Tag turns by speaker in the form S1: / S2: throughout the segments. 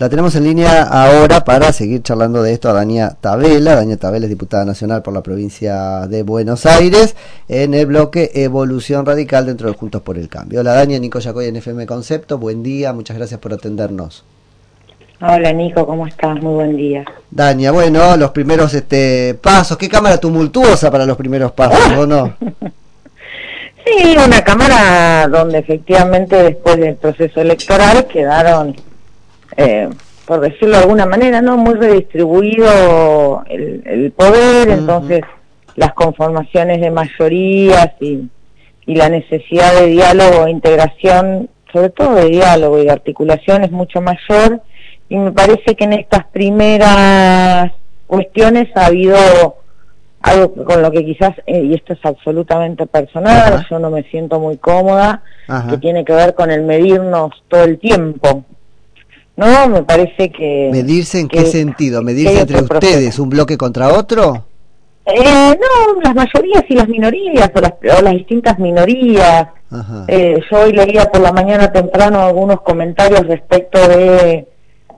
S1: La tenemos en línea ahora para seguir charlando de esto a Dania Tabela. Dania Tabela es diputada nacional por la provincia de Buenos Aires en el bloque Evolución Radical dentro de Juntos por el Cambio. Hola Dania, Nico Yacoy en FM Concepto. Buen día, muchas gracias por atendernos.
S2: Hola Nico, ¿cómo estás? Muy buen día.
S1: Dania, bueno, los primeros este pasos. ¿Qué cámara tumultuosa para los primeros pasos, o no?
S2: sí, una cámara donde efectivamente después del proceso electoral quedaron eh, por decirlo de alguna manera, no muy redistribuido el, poder, entonces las conformaciones de mayorías y, y la necesidad de diálogo e integración, sobre todo de diálogo y de articulación, es mucho mayor. Y me parece que en estas primeras cuestiones ha habido algo con lo que quizás, eh, y esto es absolutamente personal, yo no me siento muy cómoda, que tiene que ver con el medirnos todo el tiempo. No, me parece que...
S1: ¿Medirse en qué sentido? ¿Medirse entre ustedes, un bloque contra otro?
S2: Eh, no, las mayorías y las minorías, o las, las distintas minorías. Eh, yo hoy leía por la mañana temprano algunos comentarios respecto de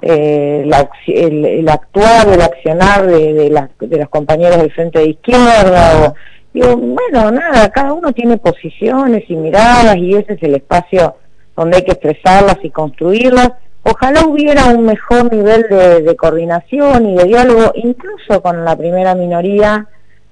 S2: eh, el, actuar, el accionar de, de, de los compañeros del Frente de Izquierda. O, digo, bueno, nada, cada uno tiene posiciones y miradas y ese es el espacio donde hay que expresarlas y construirlas Ojalá hubiera un mejor nivel de, coordinación y de diálogo, incluso con la primera minoría,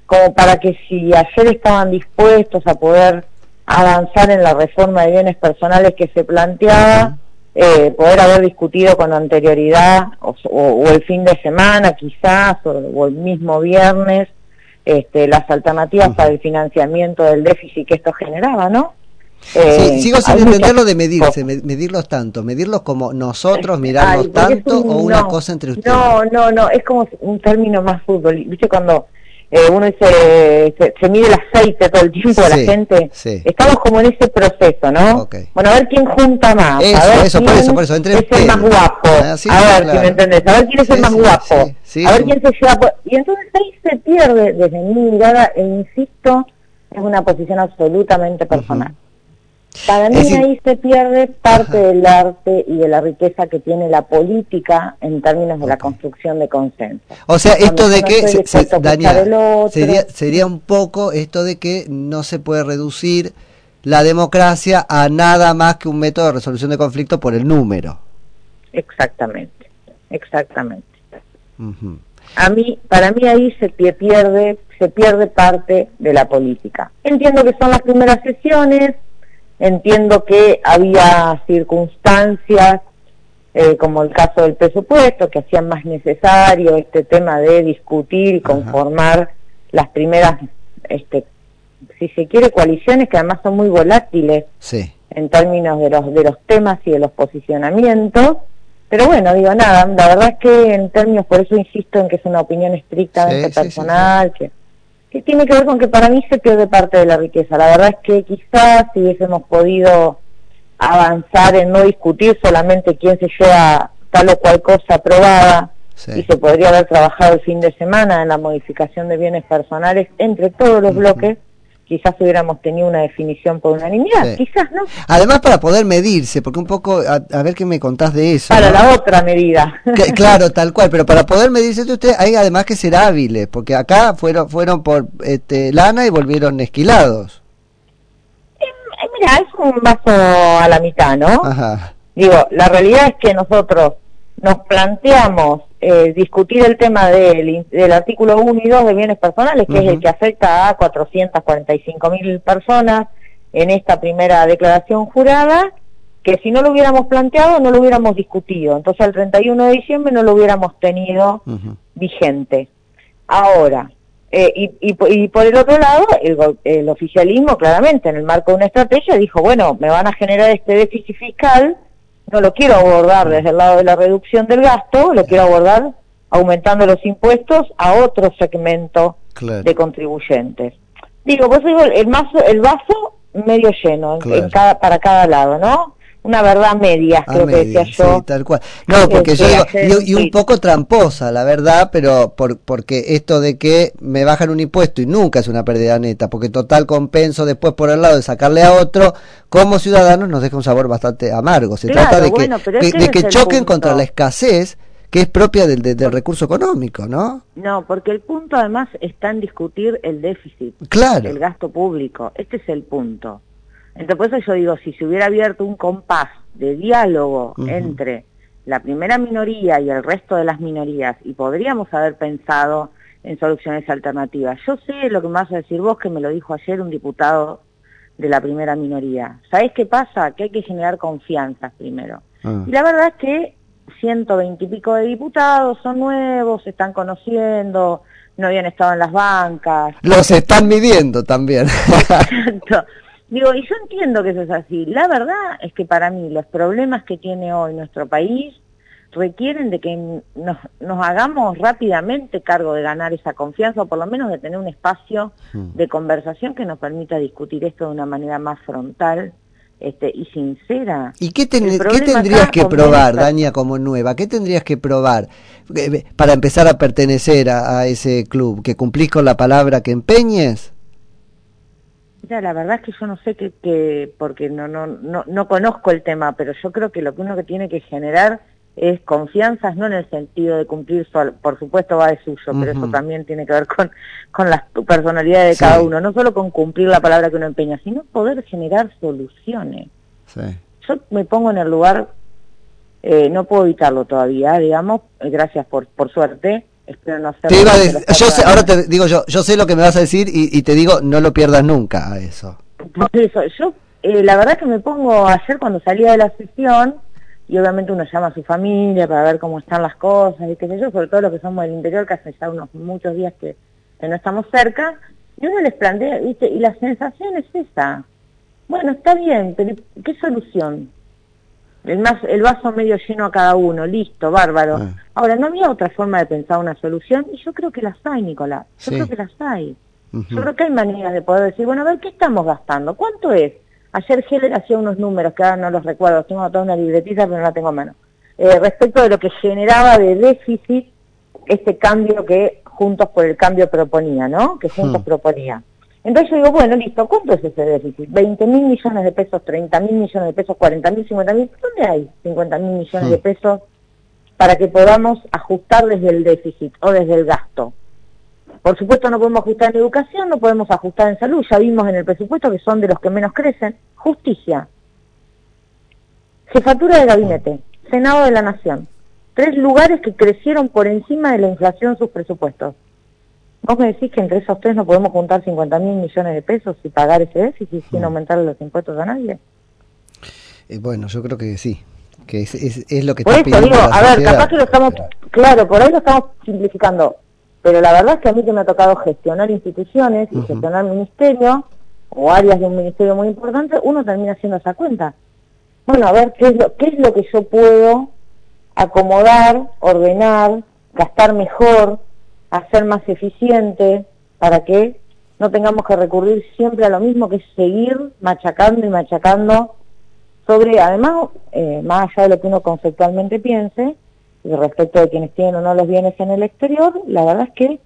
S2: como para que si ayer estaban dispuestos a poder avanzar en la reforma de bienes personales que se planteaba, eh, poder haber discutido con anterioridad o, el fin de semana quizás o, el mismo viernes este, las alternativas para el financiamiento del déficit que esto generaba, ¿no?
S1: Eh, sigo sin entenderlo de medirse, medirlos tanto, medirlos como nosotros, mirarlos tanto o una cosa entre ustedes.
S2: No, no, no, es como un término más fútbol. ¿Viste cuando eh, uno dice, se, mide el aceite todo el tiempo de la gente? Estamos como en ese proceso, ¿no? Bueno, a ver quién junta más.
S1: Eso,
S2: a ver
S1: eso, por eso, por eso, entre
S2: es el más guapo. Ah, a ver si me entendés, a ver quién es el más guapo. a ver quién se lleva. Y entonces ahí se pierde, desde mi mirada, e insisto, es una posición absolutamente personal. Para mí ahí se pierde parte del arte y de la riqueza que tiene la política en términos de la construcción de consenso.
S1: O sea, esto de que, sería, sería un poco esto de que no se puede reducir la democracia a nada más que un método de resolución de conflicto por el número.
S2: Exactamente, exactamente. A mí, para mí ahí se pierde, se pierde parte de la política. Entiendo que son las primeras sesiones, Entiendo que había circunstancias, eh, como el caso del presupuesto, que hacían más necesario este tema de discutir y conformar las primeras, este, si se quiere, coaliciones que además son muy volátiles en términos de los, de los temas y de los posicionamientos. Pero bueno, digo nada, la verdad es que en términos, por eso insisto en que es una opinión estrictamente personal, que que tiene que ver con que para mí se pierde parte de la riqueza. La verdad es que quizás si hubiésemos podido avanzar en no discutir solamente quién se lleva tal o cual cosa aprobada y se podría haber trabajado el fin de semana en la modificación de bienes personales entre todos los bloques, quizás hubiéramos tenido una definición por unanimidad, quizás no.
S1: Además para poder medirse, porque un poco, a, ver qué me contás de eso.
S2: Para la otra medida.
S1: claro, tal cual, pero para poder medirse usted hay además que ser hábiles, porque acá fueron fueron por este, lana y volvieron esquilados.
S2: Eh, eh, mira, es un vaso a la mitad, ¿no? Ajá. Digo, la realidad es que nosotros nos planteamos eh, discutir el tema del, del, artículo 1 y 2 de bienes personales, que es el que afecta a 445 mil personas en esta primera declaración jurada, que si no lo hubiéramos planteado no lo hubiéramos discutido. Entonces el 31 de diciembre no lo hubiéramos tenido vigente. Ahora, eh, y, y, por el otro lado, el, el oficialismo claramente en el marco de una estrategia dijo, bueno, me van a generar este déficit fiscal, no lo quiero abordar desde el lado de la reducción del gasto, lo quiero abordar aumentando los impuestos a otro segmento de contribuyentes. Digo, pues digo, el, mazo, el vaso medio lleno en cada, para cada lado, ¿no? Una verdad media, creo que decía yo. Sí,
S1: tal cual. No, porque yo digo, y, un poco tramposa, la verdad, pero por, porque esto de que me bajan un impuesto y nunca es una pérdida neta, porque total compenso después por el lado de sacarle a otro, como ciudadanos nos deja un sabor bastante amargo. Se trata de que, de que choquen contra la escasez que es propia del, del, recurso económico, ¿no?
S2: No, porque el punto además está en discutir el déficit,
S1: claro.
S2: el gasto público. Este es el punto. Entonces, por eso yo digo, si se hubiera abierto un compás de diálogo entre la primera minoría y el resto de las minorías, y podríamos haber pensado en soluciones alternativas. Yo sé lo que me vas a decir vos, que me lo dijo ayer un diputado de la primera minoría. ¿Sabés qué pasa? Que hay que generar confianza primero. Ah. Y la verdad es que 120 y pico de diputados son nuevos, se están conociendo, no habían estado en las bancas.
S1: Los están midiendo también.
S2: Exacto. Digo, y yo entiendo que eso es así. La verdad es que para mí los problemas que tiene hoy nuestro país requieren de que nos, nos hagamos rápidamente cargo de ganar esa confianza o por lo menos de tener un espacio hmm. de conversación que nos permita discutir esto de una manera más frontal este, y sincera.
S1: ¿Y qué, tendrías que probar, Dania, como nueva? ¿Qué tendrías que probar eh, para empezar a pertenecer a, ese club? ¿Que cumplís con la palabra que empeñes?
S2: Ya, la verdad es que yo no sé qué, porque no, no, no, no conozco el tema, pero yo creo que lo que uno que tiene que generar es confianza, no en el sentido de cumplir, por supuesto va de suyo, pero eso también tiene que ver con, con la personalidad de cada uno, no solo con cumplir la palabra que uno empeña, sino poder generar soluciones. Yo me pongo en el lugar, eh, no puedo evitarlo todavía, digamos, eh, gracias por, por suerte, espero no hacer...
S1: yo ahora te digo yo, yo sé lo que me vas a decir y, te digo, no lo pierdas nunca a eso.
S2: Por eso, yo eh, la verdad que me pongo ayer cuando salía de la sesión, y obviamente uno llama a su familia para ver cómo están las cosas y qué sé yo, sobre todo los que somos del interior, que hace ya unos muchos días que, no estamos cerca, y uno les plantea, ¿viste? y la sensación es esa. Bueno, está bien, pero ¿qué solución? El, más, el vaso medio lleno a cada uno, listo, bárbaro. Ah. Ahora, no había otra forma de pensar una solución, y yo creo que las hay, Nicolás, yo creo que las hay. Yo creo que hay maneras de poder decir, bueno, a ver, ¿qué estamos gastando? ¿Cuánto es? Ayer Heller hacía unos números, que ahora no los recuerdo, tengo toda una libretita pero no la tengo a mano, eh, respecto de lo que generaba de déficit este cambio que Juntos por el Cambio proponía, ¿no? Que Juntos hmm. proponía. Entonces yo digo, bueno, listo, ¿cuánto es ese déficit? ¿20 mil millones de pesos, 30 mil millones de pesos, 40 mil, 50 mil? ¿Dónde hay 50 mil millones de hmm. pesos para que podamos ajustar desde el déficit o desde el gasto? Por supuesto no podemos ajustar en educación, no podemos ajustar en salud, ya vimos en el presupuesto que son de los que menos crecen. Justicia, jefatura de gabinete, Senado de la Nación, tres lugares que crecieron por encima de la inflación sus presupuestos. ¿Vos me decís que entre esos tres no podemos juntar 50 mil millones de pesos y pagar ese déficit sin aumentar los impuestos a nadie?
S1: Eh, bueno, yo creo que sí, que es, es, lo que
S2: por
S1: está
S2: eso digo, a ver, capaz que lo estamos, claro, por ahí lo estamos simplificando pero la verdad es que a mí que me ha tocado gestionar instituciones y gestionar ministerios o áreas de un ministerio muy importante, uno termina haciendo esa cuenta. Bueno, a ver, ¿qué es lo, qué es lo que yo puedo acomodar, ordenar, gastar mejor, hacer más eficiente, para que no tengamos que recurrir siempre a lo mismo, que es seguir machacando y machacando sobre, además, eh, más allá de lo que uno conceptualmente piense, y respecto de quienes tienen o no los bienes en el exterior, la verdad es que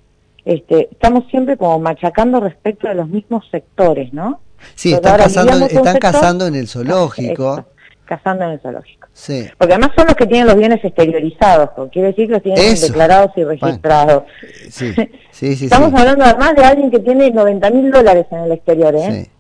S2: este, estamos siempre como machacando respecto de los mismos sectores, ¿no?
S1: Sí, están, cazando, están cazando en el zoológico.
S2: cazando en el zoológico. Sí. Porque además son los que tienen los bienes exteriorizados, quiere decir que los tienen declarados y registrados. sí, sí, sí, Estamos hablando además de alguien que tiene 90 mil dólares en el exterior, ¿eh?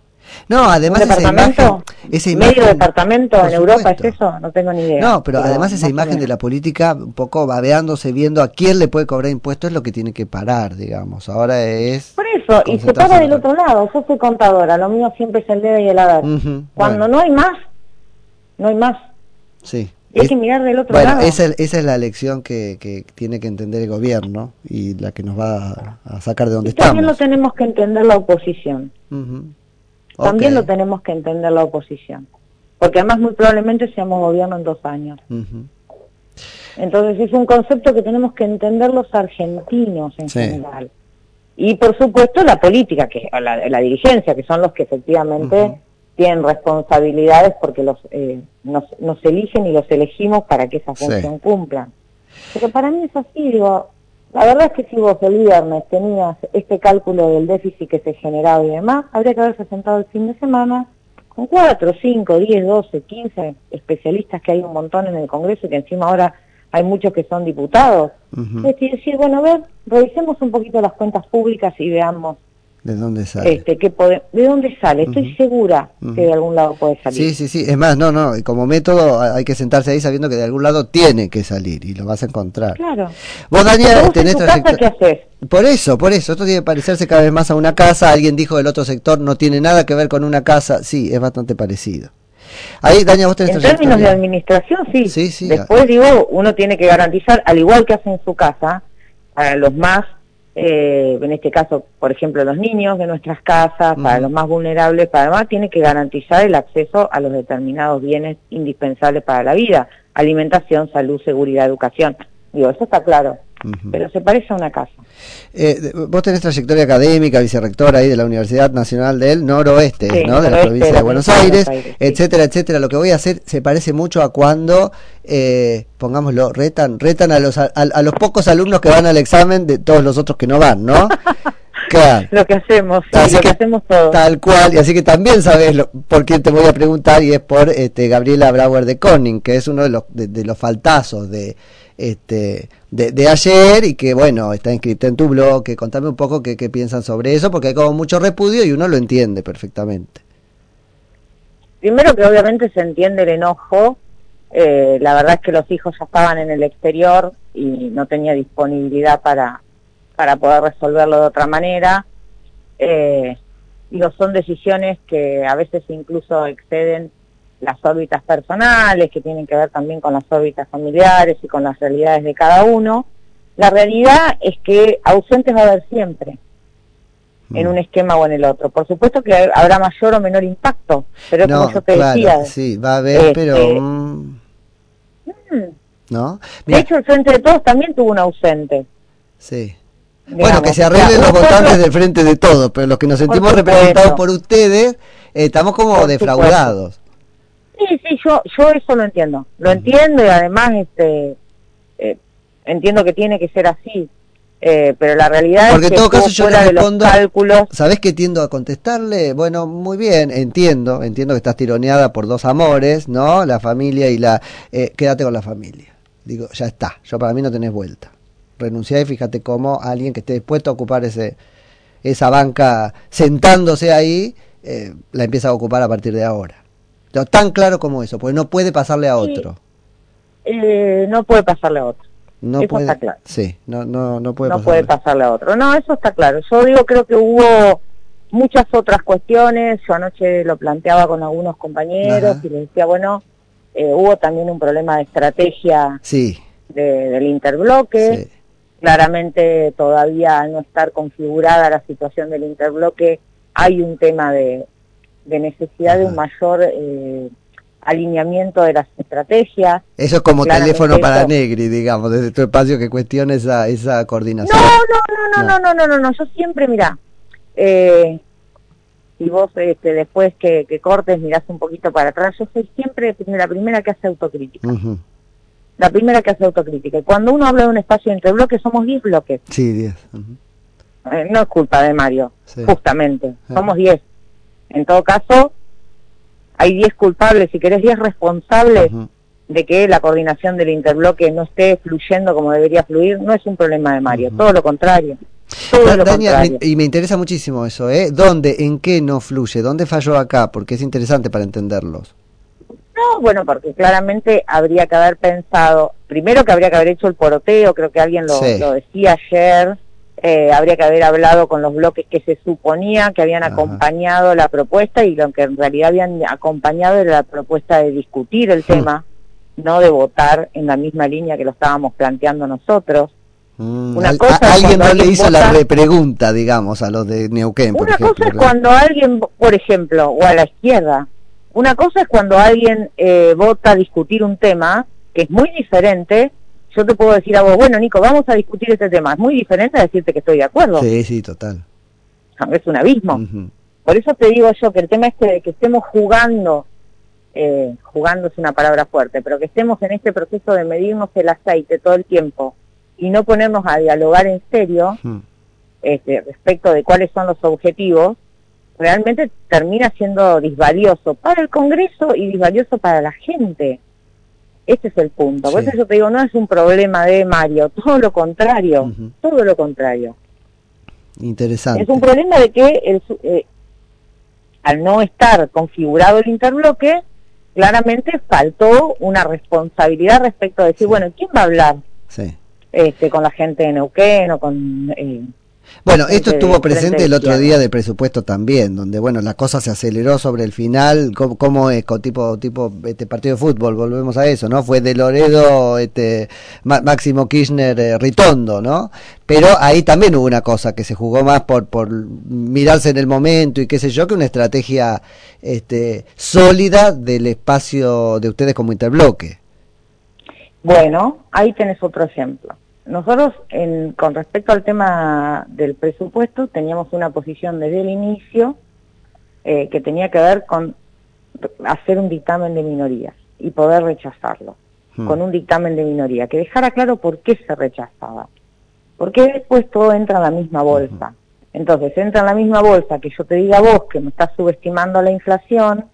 S1: No, además esa imagen,
S2: medio departamento en Europa es eso, no tengo ni idea.
S1: No, pero, además esa imagen de la política un poco babeándose, viendo a quién le puede cobrar impuestos es lo que tiene que parar, digamos. Ahora es
S2: Por eso, y se para del otro lado, yo soy contadora, lo mío siempre es el dedo y el haber. Cuando no hay más, no hay más.
S1: Sí.
S2: hay que mirar del otro lado.
S1: Esa, esa es la lección que, que, tiene que entender el gobierno y la que nos va a, sacar de donde estamos.
S2: También lo tenemos que entender la oposición. También lo tenemos que entender la oposición, porque además muy probablemente seamos gobierno en dos años. Entonces es un concepto que tenemos que entender los argentinos en general. Y por supuesto la política, que la, la dirigencia, que son los que efectivamente tienen responsabilidades porque los eh, nos, eligen y los elegimos para que esa función cumplan. Pero para mí es así, digo, la verdad es que si vos el viernes tenías este cálculo del déficit que se generaba y demás, habría que haberse sentado el fin de semana con cuatro, cinco, diez, doce, quince especialistas que hay un montón en el Congreso y que encima ahora hay muchos que son diputados. Es decir, bueno, a ver, revisemos un poquito las cuentas públicas y veamos
S1: ¿De dónde sale?
S2: Este, ¿qué ¿De dónde sale? Estoy segura que de algún lado puede salir.
S1: Sí, sí, sí. Es más, no, no. Como método hay que sentarse ahí sabiendo que de algún lado tiene que salir y lo vas a encontrar.
S2: Claro.
S1: Vos, Daniel, tenés
S2: casa, ¿qué haces?
S1: Por eso, por eso. Esto tiene que parecerse cada vez más a una casa. Alguien dijo del otro sector no tiene nada que ver con una casa. Sí, es bastante parecido.
S2: Ahí, Daniel, vos tenés En términos de administración, sí. Sí, sí. Después, digo, uno tiene que garantizar, al igual que hace en su casa, a los más eh, en este caso, por ejemplo, los niños de nuestras casas, para los más vulnerables, para además tiene que garantizar el acceso a los determinados bienes indispensables para la vida, alimentación, salud, seguridad, educación. Digo, eso está claro pero se parece a una casa.
S1: Eh, vos tenés trayectoria académica, vicerrectora ahí de la Universidad Nacional del Noroeste, ¿no? De la provincia de, Buenos Aires, etcétera, etcétera. Lo que voy a hacer se parece mucho a cuando, eh, pongámoslo, retan, retan a los, a, los pocos alumnos que van al examen de todos los otros que no van, ¿no?
S2: Claro. lo que hacemos, sí, lo que, hacemos todos.
S1: Tal cual, y así que también sabes por quién te voy a preguntar, y es por este, Gabriela Brauer de Conning, que es uno de los, de los faltazos de, este, de, ayer y que, bueno, está inscrito en tu blog. Que contame un poco qué, piensan sobre eso, porque hay como mucho repudio y uno lo entiende perfectamente.
S2: Primero que obviamente se entiende el enojo. Eh, la verdad es que los hijos ya estaban en el exterior y no tenía disponibilidad para, para poder resolverlo de otra manera. Eh, digo, son decisiones que a veces incluso exceden las órbitas personales, que tienen que ver también con las órbitas familiares y con las realidades de cada uno. La realidad es que ausentes va a haber siempre, en mm. un esquema o en el otro. Por supuesto que habrá mayor o menor impacto, pero como yo te decía...
S1: Sí, va a haber, este, pero... Mm, ¿No?
S2: De hecho, el Frente de Todos también tuvo un ausente.
S1: Sí. bueno, que se arreglen los votantes del Frente de Todos, pero los que nos sentimos representados por ustedes, eh, estamos como defraudados.
S2: Sí, sí, yo, yo eso lo entiendo. Lo entiendo y además este, eh, entiendo que tiene que ser así. Eh, pero la realidad
S1: Porque
S2: es que
S1: en todo caso yo respondo, cálculos... ¿sabés que tiendo a contestarle? Bueno, muy bien, entiendo, entiendo que estás tironeada por dos amores, ¿no? La familia y la... Eh, quédate con la familia. Digo, ya está, yo para mí no tenés vuelta. Renunciá y fíjate cómo alguien que esté dispuesto a ocupar ese esa banca sentándose ahí, la empieza a ocupar a partir de ahora tan claro como eso, porque no puede pasarle a otro.
S2: Eh, no puede pasarle a otro. No eso
S1: puede,
S2: está claro.
S1: Sí, no, no, no puede
S2: no pasarle. puede pasarle a otro. No, eso está claro. Yo digo, creo que hubo muchas otras cuestiones. Yo anoche lo planteaba con algunos compañeros y les decía, bueno, eh, hubo también un problema de estrategia
S1: sí.
S2: del interbloque. Claramente todavía al no estar configurada la situación del interbloque hay un tema de, de necesidad de un mayor eh, alineamiento de las estrategias.
S1: Eso es como teléfono para Negri, digamos, desde tu espacio que cuestiona esa, esa coordinación.
S2: No, no, no, no, no, no, no, no, yo siempre, mira, eh, si vos este, después que, cortes mirás un poquito para atrás, yo soy siempre la primera que hace autocrítica. La primera que hace autocrítica. Y cuando uno habla de un espacio entre bloques, somos 10 bloques.
S1: Sí, 10.
S2: Eh, no es culpa de Mario, justamente. Somos 10 en todo caso, hay 10 culpables, si querés 10 responsables de que la coordinación del interbloque no esté fluyendo como debería fluir, no es un problema de Mario, todo lo contrario. Todo lo contrario.
S1: y me interesa muchísimo eso, ¿eh? ¿Dónde, en qué no fluye? ¿Dónde falló acá? Porque es interesante para entenderlos.
S2: No, bueno, porque claramente habría que haber pensado, primero que habría que haber hecho el poroteo, creo que alguien lo, lo decía ayer, eh, habría que haber hablado con los bloques que se suponía que habían acompañado la propuesta y lo que en realidad habían acompañado era la propuesta de discutir el hmm. tema, no de votar en la misma línea que lo estábamos planteando nosotros.
S1: Hmm, una cosa alguien no le hizo la repregunta, digamos, a los de Neuquén.
S2: una cosa es cuando alguien, por ejemplo, o a la izquierda, una cosa es cuando alguien eh, vota a discutir un tema que es muy diferente yo te puedo decir a vos, bueno, Nico, vamos a discutir este tema. Es muy diferente a decirte que estoy de acuerdo.
S1: Sí, sí, total.
S2: Es un abismo. por eso te digo yo que el tema este de que estemos jugando, eh, jugando es una palabra fuerte, pero que estemos en este proceso de medirnos el aceite todo el tiempo y no ponernos a dialogar en serio este, respecto de cuáles son los objetivos, realmente termina siendo disvalioso para el Congreso y disvalioso para la gente. Ese es el punto. Por eso yo te digo, no es un problema de Mario, todo lo contrario, todo lo contrario.
S1: Interesante.
S2: Es un problema de que el, eh, al no estar configurado el interbloque, claramente faltó una responsabilidad respecto a decir, bueno, ¿quién va a hablar este, con la gente de Neuquén o con... Eh,
S1: bueno, esto estuvo presente el otro día del presupuesto también, donde bueno, la cosa se aceleró sobre el final, cómo, es con tipo tipo este partido de fútbol, volvemos a eso, ¿no? Fue de Loredo este Máximo Kirchner eh, Ritondo, ¿no? Pero ahí también hubo una cosa que se jugó más por por mirarse en el momento y qué sé yo, que una estrategia este sólida del espacio de ustedes como interbloque.
S2: Bueno, ahí tenés otro ejemplo. Nosotros, con respecto al tema del presupuesto, teníamos una posición desde el inicio eh, que tenía que ver con hacer un dictamen de minorías y poder rechazarlo, hmm. con un dictamen de minoría, que dejara claro por qué se rechazaba. Porque después todo entra en la misma bolsa. Entonces, entra en la misma bolsa que yo te diga a vos que me estás subestimando la inflación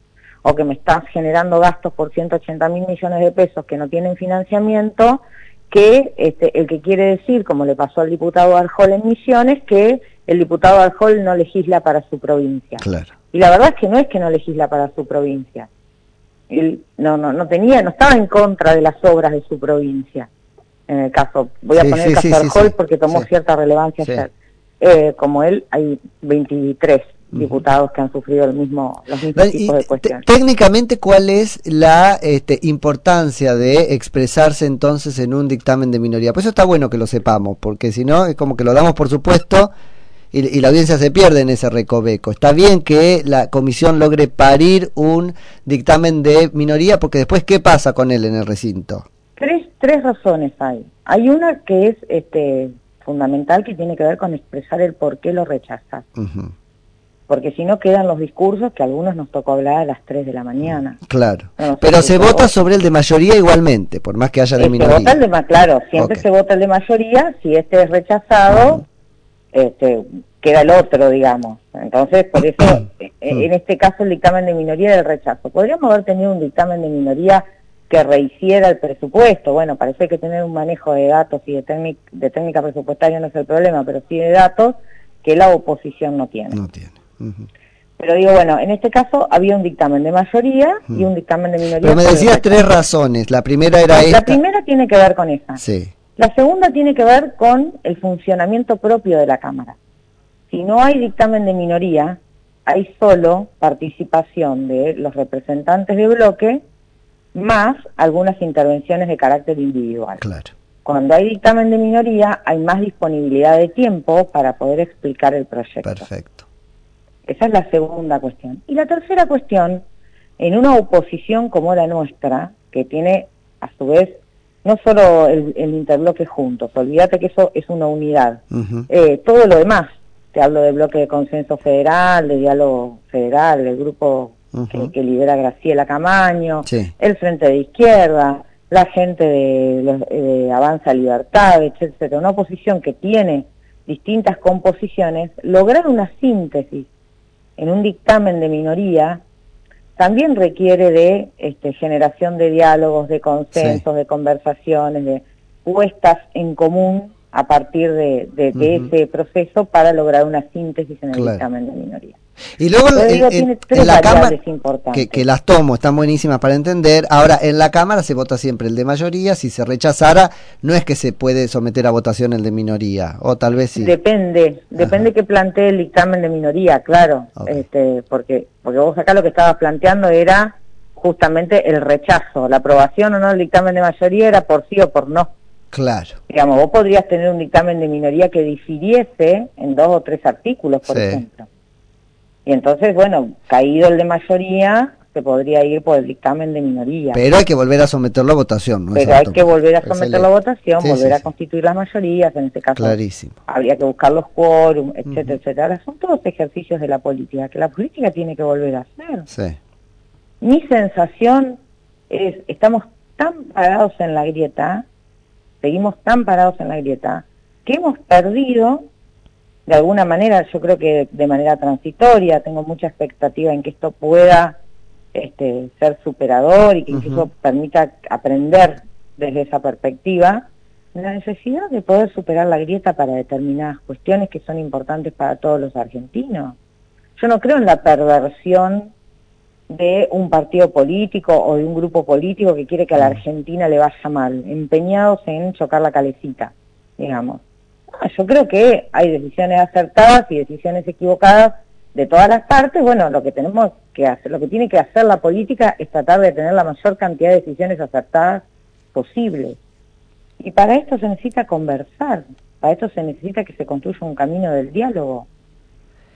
S2: o que me estás generando gastos por 180 mil millones de pesos que no tienen financiamiento, que este, el que quiere decir, como le pasó al diputado Arjol en Misiones, que el diputado Arjol no legisla para su provincia.
S1: Claro.
S2: Y la verdad es que no es que no legisla para su provincia. Él no, no, no tenía, no estaba en contra de las obras de su provincia. En el caso, voy a poner el caso de Arjol porque tomó cierta relevancia eh, como él, hay 23 diputados que han sufrido el mismo, los mismos tipos de cuestiones.
S1: Técnicamente, ¿cuál es la este, importancia de expresarse entonces en un dictamen de minoría? Pues eso está bueno que lo sepamos, porque si no, es como que lo damos por supuesto y, la audiencia se pierde en ese recoveco. Está bien que la comisión logre parir un dictamen de minoría, porque después, ¿qué pasa con él en el recinto?
S2: Tres, tres razones hay. Hay una que es este, fundamental, que tiene que ver con expresar el por qué lo rechazas porque si no quedan los discursos que a algunos nos tocó hablar a las 3 de la mañana.
S1: Claro, pero se vota sobre el de mayoría igualmente, por más que haya de minoría.
S2: Se vota el de, claro, siempre se vota el de mayoría, si este es rechazado, este, queda el otro, digamos. Entonces, por eso, eh, en este caso el dictamen de minoría del rechazo. Podríamos haber tenido un dictamen de minoría que rehiciera el presupuesto. Bueno, parece que tener un manejo de datos y de, de técnica presupuestaria no es el problema, pero sí de datos que la oposición no tiene.
S1: No tiene.
S2: Pero digo, bueno, en este caso había un dictamen de mayoría y un dictamen de minoría.
S1: Pero me decías tres razones. La primera era esta.
S2: La primera tiene que ver con esa.
S1: Sí.
S2: La segunda tiene que ver con el funcionamiento propio de la Cámara. Si no hay dictamen de minoría, hay solo participación de los representantes de bloque más algunas intervenciones de carácter individual.
S1: Claro.
S2: Cuando hay dictamen de minoría, hay más disponibilidad de tiempo para poder explicar el proyecto.
S1: Perfecto.
S2: Esa es la segunda cuestión. Y la tercera cuestión, en una oposición como la nuestra, que tiene a su vez no solo el, interbloque juntos, olvídate que eso es una unidad, eh, todo lo demás, te hablo de bloque de consenso federal, de diálogo federal, del grupo que, lidera Graciela Camaño, el Frente de Izquierda, la gente de, de Avanza Libertad, etcétera, una oposición que tiene distintas composiciones, lograr una síntesis en un dictamen de minoría también requiere de este, generación de diálogos, de consensos, de conversaciones, de puestas en común a partir de, ese proceso para lograr una síntesis en el dictamen de minoría.
S1: Y luego en, la Cámara, que, las tomo, están buenísimas para entender. Ahora, en la Cámara se vota siempre el de mayoría. Si se rechazara, no es que se puede someter a votación el de minoría, o tal vez sí.
S2: Depende, depende que plantee el dictamen de minoría, claro. Este, porque, porque vos acá lo que estabas planteando era justamente el rechazo. La aprobación o no del dictamen de mayoría era por sí o por no.
S1: Claro.
S2: Digamos, vos podrías tener un dictamen de minoría que difiriese en dos o tres artículos, por ejemplo. Y entonces, bueno, caído el de mayoría, se podría ir por el dictamen de minoría.
S1: Pero hay que volver a someterlo a votación, ¿no?
S2: Pero hay que volver a someterlo a votación, volver a constituir las mayorías, en este caso.
S1: Clarísimo.
S2: Habría que buscar los quórum, etcétera, etcétera. Ahora son todos ejercicios de la política, que la política tiene que volver a hacer.
S1: Sí.
S2: Mi sensación es, estamos tan parados en la grieta, seguimos tan parados en la grieta, que hemos perdido de alguna manera, yo creo que de manera transitoria, tengo mucha expectativa en que esto pueda este, ser superador y que incluso permita aprender desde esa perspectiva, la necesidad de poder superar la grieta para determinadas cuestiones que son importantes para todos los argentinos. Yo no creo en la perversión de un partido político o de un grupo político que quiere que a la Argentina le vaya mal, empeñados en chocar la calecita, digamos. Ah, yo creo que hay decisiones acertadas y decisiones equivocadas de todas las partes. Bueno, lo que tenemos que hacer, lo que tiene que hacer la política es tratar de tener la mayor cantidad de decisiones acertadas posible. Y para esto se necesita conversar, para esto se necesita que se construya un camino del diálogo.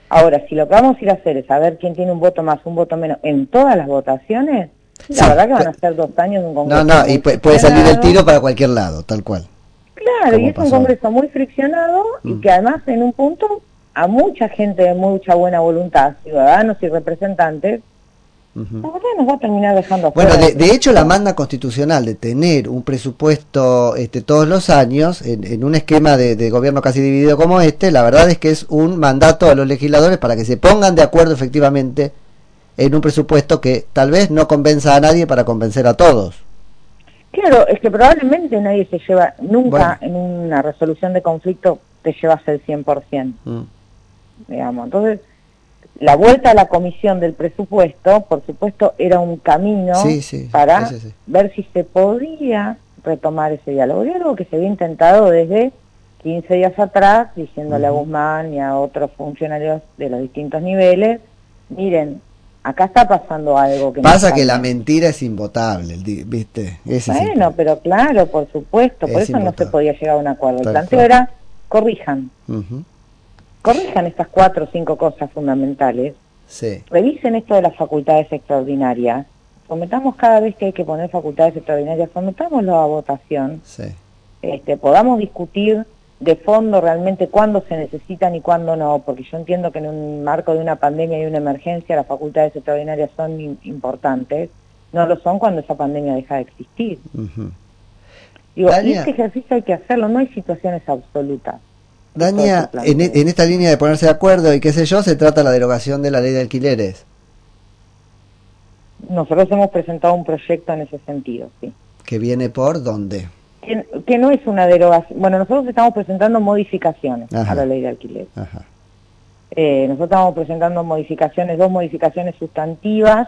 S2: Ahora, si lo que vamos a ir a hacer es saber quién tiene un voto más, un voto menos en todas las votaciones, la verdad que van a ser dos años de un
S1: congreso. No, no, y puede salir el tiro para cualquier lado, tal cual.
S2: Claro, y es un congreso muy friccionado y mm. que además en un punto a mucha gente de mucha buena voluntad, ciudadanos y representantes, nos va a terminar dejando
S1: Bueno, de, hecho la manda constitucional de tener un presupuesto este, todos los años en, un esquema de, gobierno casi dividido como este, la verdad es que es un mandato a los legisladores para que se pongan de acuerdo efectivamente en un presupuesto que tal vez no convenza a nadie para convencer a todos.
S2: Claro, es que probablemente nadie se lleva, nunca en una resolución de conflicto te llevas el 100%. Mm. Digamos, entonces la vuelta a la comisión del presupuesto, por supuesto, era un camino para ver si se podía retomar ese diálogo. Diálogo que se había intentado desde 15 días atrás, diciéndole a Guzmán y a otros funcionarios de los distintos niveles, miren, acá está pasando algo que
S1: pasa que la mentira es invotable viste
S2: bueno pero claro por supuesto por eso no se podía llegar a un acuerdo. El planteo era corrijan corrijan estas cuatro o cinco cosas fundamentales, sí. revisen esto de las facultades extraordinarias, sometamos cada vez que hay que poner facultades extraordinarias, sometámoslo a votación, sí. este, podamos discutir de fondo realmente cuándo se necesitan y cuándo no, porque yo entiendo que en un marco de una pandemia y una emergencia las facultades extraordinarias son importantes, no lo son cuando esa pandemia deja de existir. Digo, y este ejercicio hay que hacerlo, no hay situaciones absolutas.
S1: E, en, esta línea de ponerse de acuerdo y qué sé yo, se trata la derogación de la ley de alquileres.
S2: Nosotros hemos presentado un proyecto en ese sentido, sí.
S1: ¿Que viene por dónde?
S2: Que, no es una derogación. Bueno, nosotros estamos presentando modificaciones a la ley de alquileres. Eh, nosotros estamos presentando modificaciones, dos modificaciones sustantivas.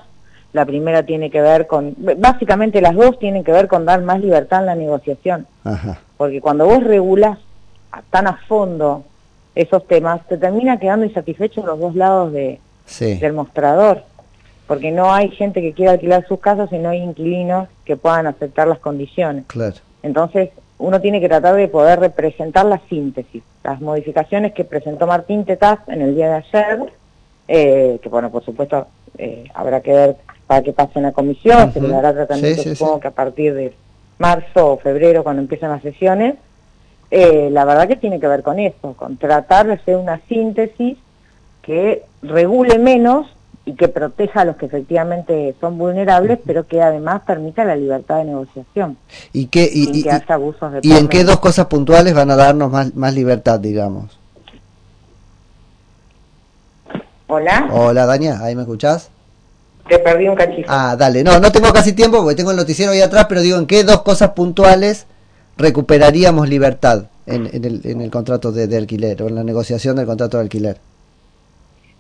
S2: La primera tiene que ver con, básicamente las dos tienen que ver con dar más libertad en la negociación. Porque cuando vos regulas tan a fondo esos temas, te termina quedando insatisfecho los dos lados de, del mostrador, porque no hay gente que quiera alquilar sus casas y no hay inquilinos que puedan aceptar las condiciones. Entonces, uno tiene que tratar de poder representar la síntesis, las modificaciones que presentó Martín Tetaz en el día de ayer, eh, que bueno, por supuesto, eh, habrá que ver para que pase en la comisión, se le dará tratamiento supongo que a partir de marzo o febrero cuando empiezan las sesiones, eh, la verdad que tiene que ver con eso, con tratar de hacer una síntesis que regule menos y que proteja a los que efectivamente son vulnerables, pero que además permita la libertad de negociación.
S1: ¿Y, qué, y, y, en qué dos cosas puntuales van a darnos más, más libertad, digamos?
S2: Hola.
S1: Hola, Daña, ¿ahí me escuchás?
S2: Te perdí un cachito.
S1: Ah, dale. No, no tengo casi tiempo porque tengo el noticiero ahí atrás, pero digo, ¿en qué dos cosas puntuales recuperaríamos libertad en, el, en el, contrato de, alquiler o en la negociación del contrato de alquiler?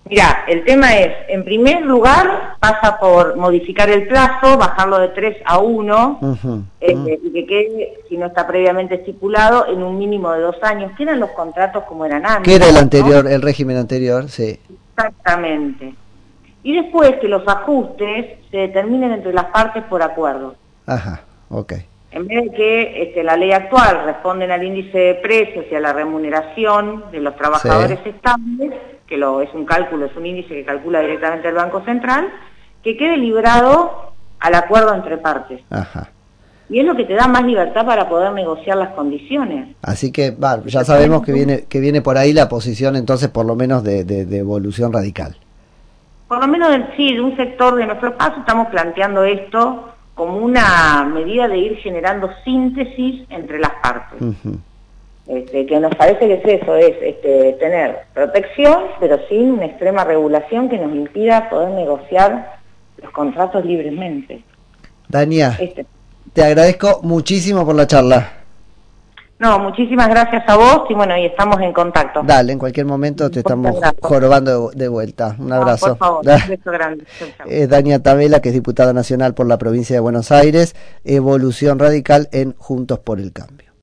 S2: Mira, el tema es, en primer lugar, pasa por modificar el plazo, bajarlo de 3 a 1, eh, y que quede, si no está previamente estipulado, en un mínimo de dos años. ¿Qué eran los contratos como eran antes?
S1: ¿Qué era el anterior, el régimen anterior? Sí.
S2: Exactamente. Y después que los ajustes se determinen entre las partes por acuerdo.
S1: Ajá, ok.
S2: En vez de que este, la ley actual responden al índice de precios y a la remuneración de los trabajadores estables, que lo, es un cálculo, es un índice que calcula directamente el Banco Central, que quede librado al acuerdo entre partes. Ajá. Y es lo que te da más libertad para poder negociar las condiciones.
S1: Así que ya sabemos que viene, que viene por ahí la posición entonces por lo menos de, de, evolución radical.
S2: Por lo menos sí, de un sector de nuestro paso estamos planteando esto como una medida de ir generando síntesis entre las partes. este, que nos parece que es eso, es este, tener protección, pero sin una extrema regulación que nos impida poder negociar los contratos libremente.
S1: Dania, este. te agradezco muchísimo por la charla.
S2: No, muchísimas gracias a vos y bueno, y estamos en contacto.
S1: Dale, en cualquier momento te estamos jorobando de, vuelta. Un abrazo. por favor, un beso grande. Es Dania Tabela, que es diputada nacional por la provincia de Buenos Aires, Evolución Radical en Juntos por el Cambio.